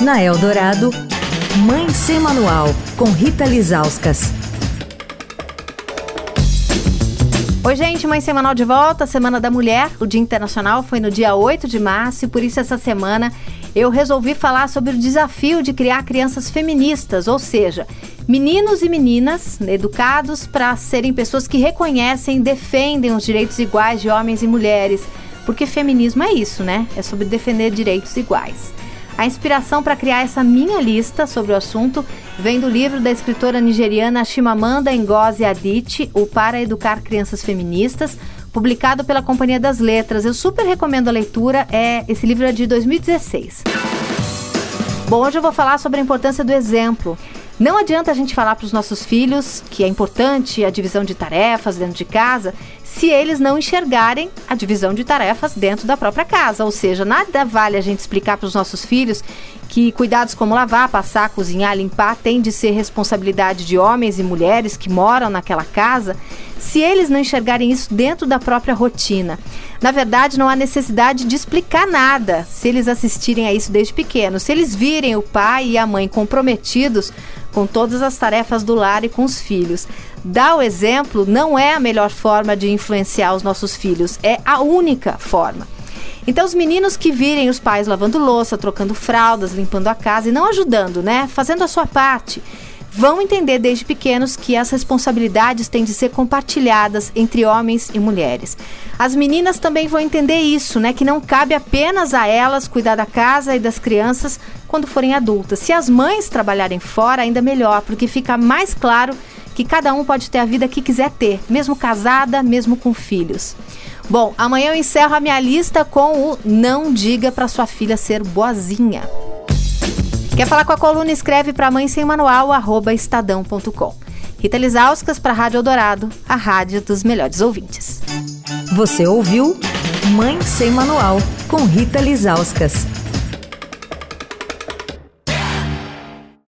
Na Eldorado, Mãe Sem Manual, com Rita Lizauskas. Oi, gente, Mãe Semanal de volta, Semana da Mulher. O Dia Internacional foi no dia 8 de março e por isso essa semana eu resolvi falar sobre o desafio de criar crianças feministas, ou seja, meninos e meninas educados para serem pessoas que reconhecem e defendem os direitos iguais de homens e mulheres. Porque feminismo é isso, né? É sobre defender direitos iguais. A inspiração para criar essa minha lista sobre o assunto vem do livro da escritora nigeriana Chimamanda Ngozi Adichie, O Para Educar Crianças Feministas, publicado pela Companhia das Letras. Eu super recomendo a leitura, é esse livro é de 2016. Bom, hoje eu vou falar sobre a importância do exemplo. Não adianta a gente falar para os nossos filhos que é importante a divisão de tarefas dentro de casa se eles não enxergarem a divisão de tarefas dentro da própria casa. Ou seja, nada vale a gente explicar para os nossos filhos que cuidados como lavar, passar, cozinhar, limpar tem de ser responsabilidade de homens e mulheres que moram naquela casa, se eles não enxergarem isso dentro da própria rotina. Na verdade, não há necessidade de explicar nada se eles assistirem a isso desde pequenos. Se eles virem o pai e a mãe comprometidos com todas as tarefas do lar e com os filhos. Dar o exemplo não é a melhor forma de influenciar os nossos filhos, é a única forma. Então, os meninos que virem os pais lavando louça, trocando fraldas, limpando a casa e não ajudando, né? Fazendo a sua parte, vão entender desde pequenos que as responsabilidades têm de ser compartilhadas entre homens e mulheres. As meninas também vão entender isso, né? Que não cabe apenas a elas cuidar da casa e das crianças quando forem adultas. Se as mães trabalharem fora, ainda melhor, porque fica mais claro que cada um pode ter a vida que quiser ter, mesmo casada, mesmo com filhos. Bom, amanhã eu encerro a minha lista com o Não Diga para Sua Filha Ser Boazinha. Quer falar com a coluna? Escreve para mãe sem manual, estadão.com. Rita Lisauskas para Rádio Eldorado, a rádio dos melhores ouvintes. Você ouviu Mãe Sem Manual, com Rita Lisauskas.